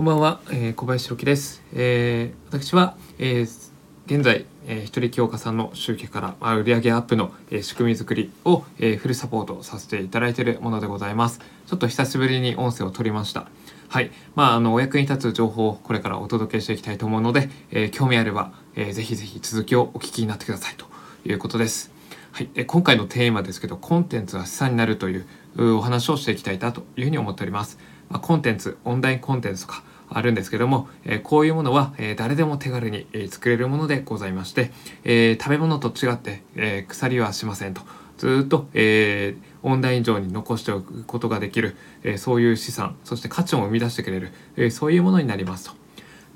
こんばんは、えー、小林弘樹です。えー私は、えー現在、えー、一人清香さんの集客から、まあ、売上アップの、えー仕組み作りを、えーフルサポートさせていただいているものでございます。ちょっと久しぶりに音声を取りました。はい。まあ、あの、お役に立つ情報をこれからお届けしていきたいと思うので、えー興味あれば、えーぜひぜひ続きをお聞きになってくださいということです。はい、え今回のテーマですけどコンテンツは資産になるといううお話をしていきたいなというふうに思っております。ま、コンテンツオンラインコンテンツとかあるんですけども、えこういうものは、え誰でも手軽に、え作れるものでございまして、え食べ物と違って、えー腐りはしませんとずっと、えーオンライン上に残しておくことができる、えーそういう資産そして価値を生み出してくれる、えーそういうものになりますと。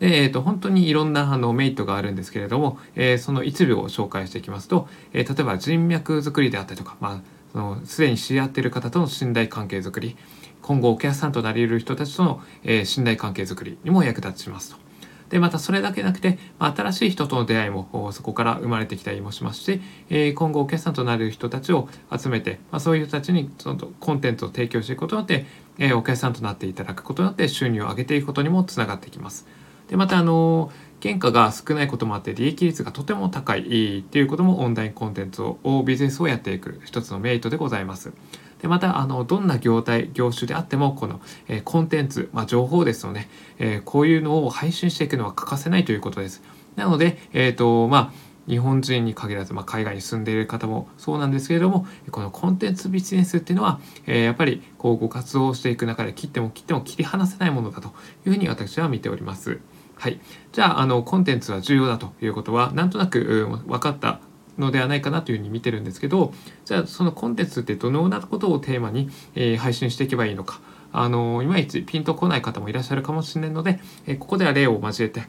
で、えー、と本当にいろんなあのメリットがあるんですけれども、えその一部を紹介していきますと、え例えば人脈作りであったりとか、まあ、そのすでに知り合っている方との信頼関係づくり今後お客さんとなり得る人たちとの、えー信頼関係づくりにも役立ちますと。でまたそれだけなくて、まあ、新しい人との出会いもそこから生まれてきたりもしますし、えー今後お客さんとなる人たちを集めて、まあ、そういう人たちにそのコンテンツを提供していくことによって、えーお客さんとなっていただくことによって収入を上げていくことにもつながってきます。でまたあの原価が少ないこともあって利益率がとても高いっていうこともオンラインコンテンツをビジネスをやっていく一つのメリットでございます。でまたあのどんな業態業種であってもこの、えーコンテンツ、まあ、情報ですので、えーこういうのを配信していくのは欠かせないということです。なので、えーとまあ、日本人に限らず、まあ、海外に住んでいる方もそうなんですけれどもこのコンテンツビジネスっていうのは、えーやっぱりこうご活動していく中で切っても切っても切り離せないものだというふうに私は見ております。はい、じゃああのコンテンツは重要だということはなんとなくうん分かったのではないかなというふうに見てるんですけどじゃあそのコンテンツってどのようなことをテーマに、えー配信していけばいいのかあのいまいちピンとこない方もいらっしゃるかもしれないので、えーここでは例を交えて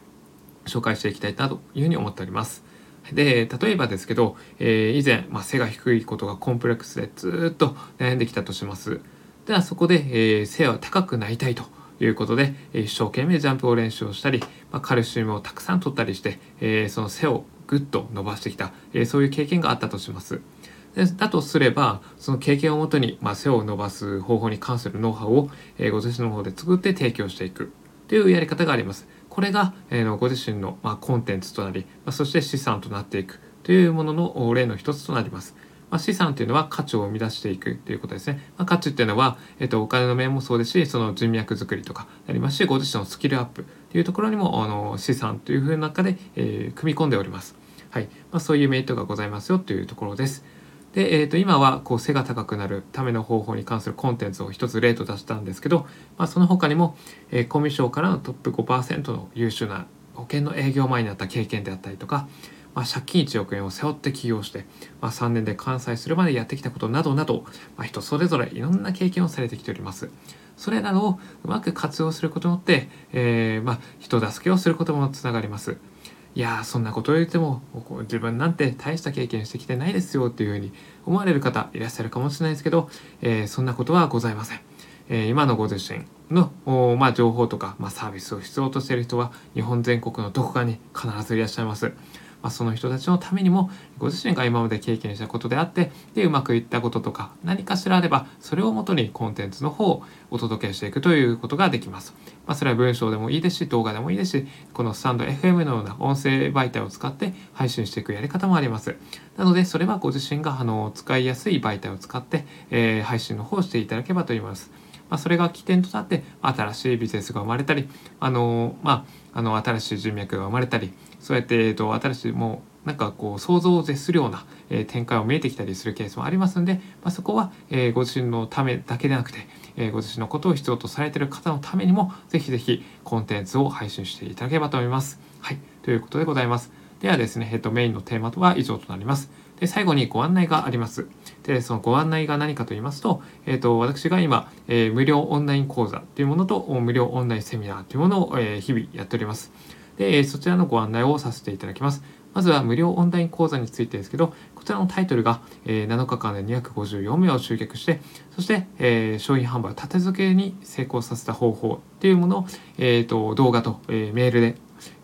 紹介していきたいなというふうに思っております。で例えばですけど、えー以前、まあ、背が低いことがコンプレックスでずっと悩んできたとします。ではそこで、えー背は高くなりたいということで、え一生懸命ジャンプを練習をしたり、まあ、カルシウムをたくさん取ったりして、えーその背をぐっと伸ばしてきた、えーそういう経験があったとします。でだとすればその経験をもとに、まあ、背を伸ばす方法に関するノウハウを、えーご自身の方で作って提供していくというやり方があります。これが、えーご自身の、まあ、コンテンツとなり、まあ、そして資産となっていくというものの例の一つとなります。まあ、資産というのは価値を生み出していくということですね。まあ、価値っていうのは、えっと、お金の面もそうですし、その人脈作りとかありますし、ご自身のスキルアップというところにもあの資産というふうな中で、えー組み込んでおります。はいまあ、そういうメリットがございますよというところです。で、えー、と今はこう背が高くなるための方法に関するコンテンツを一つ例と出したんですけど、まあ、その他にも、えーコミュ障からのトップ5%の優秀な保険の営業前になった経験であったりとか、まあ、借金1億円を背負って起業して、まあ、3年で完済するまでやってきたことなどなど、まあ、人それぞれいろんな経験をされてきております。それらをうまく活用することによって、えーまあ、人助けをすることもつながります。いやそんなことを言っても自分なんて大した経験してきてないですよっていうふうに思われる方いらっしゃるかもしれないですけど、えーそんなことはございません。えー今のご自身の、まあ、情報とか、まあ、サービスを必要としている人は日本全国のどこかに必ずいらっしゃいます。まあ、その人たちのためにもご自身が今まで経験したことであってでうまくいったこととか何かしらあればそれをもとにコンテンツの方をお届けしていくということができます。まあ、それは文章でもいいですし動画でもいいですしこのスタンド FM のような音声媒体を使って配信していくやり方もあります。なのでそれはご自身があの使いやすい媒体を使って、えー配信の方をしていただければと思います。まあ、それが起点となって新しいビジネスが生まれたりあの、まあ、あの新しい人脈が生まれたりそうやって、えっと、新しいもうなんかこう想像を絶するような、えー展開を見えてきたりするケースもありますので、まあ、そこは、えーご自身のためだけでなくて、えーご自身のことを必要とされている方のためにもぜひぜひコンテンツを配信していただければと思います。はい、ということでございます。ではですね、えっと、メインのテーマとは以上となります。で最後にご案内があります。でそのご案内が何かと言いますと,、えー、と私が今、えー無料オンライン講座というものと無料オンラインセミナーというものを、えー日々やっております。でそちらのご案内をさせていただきます。まずは無料オンライン講座についてですけど、こちらのタイトルが、え7日間で254名を集客して、そして、え商品販売を立て付けに成功させた方法っていうものを、えー、と動画と、えメールで、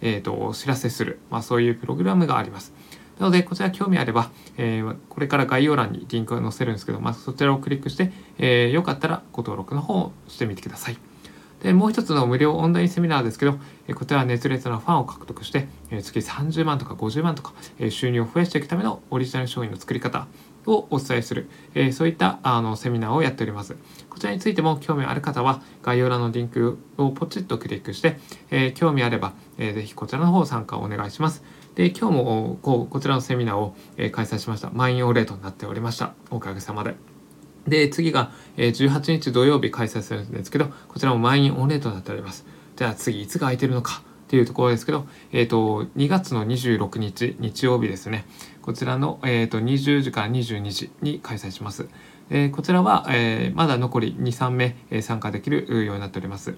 えー、とお知らせする、まあ、そういうプログラムがあります。なので、こちら興味あれば、えーこれから概要欄にリンクを載せるんですけど、まあ、そちらをクリックして、えーよかったらご登録の方をしてみてください。でもう一つの無料オンラインセミナーですけど、こちらは熱烈なファンを獲得して、月30万とか50万とか、収入を増やしていくためのオリジナル商品の作り方をお伝えする、えそういったあのセミナーをやっております。こちらについても興味ある方は概要欄のリンクをポチッとクリックして、え興味あれば、えー、ぜひこちらの方参加をお願いします。で今日もこうこちらのセミナーを、開催しました。満員御礼となっておりました。おかげさまで。で、次が、え18日土曜日開催するんですけど、こちらも満員御礼となっております。じゃあ次、いつが空いてるのかっていうところですけど、えっ、ー、と、2月の26日、日曜日ですね。こちらの、えっ、ー、と、20時から22時に開催します。えー、こちらは、えまだ残り2、3名、え参加できるようになっております。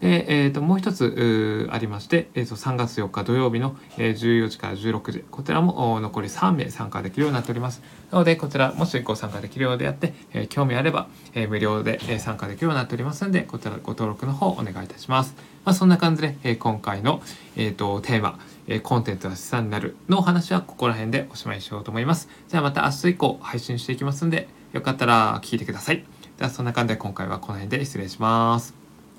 で、えー、ともう一つありまして、えー、と3月4日土曜日の、え、14時から16時こちらも残り3名参加できるようになっておりますなのでこちらもしご参加できるようであって、えー、興味あれば、えー、無料で参加できるようになっておりますのでこちらご登録の方お願いいたします、まあ、そんな感じで、えー、今回の、えー、とテーマコンテンツは資産になるのお話はここら辺でおしまいしようと思います。じゃあまた明日以降配信していきますんで、よかったら聞いてください。ではそんな感じで今回はこの辺で失礼します。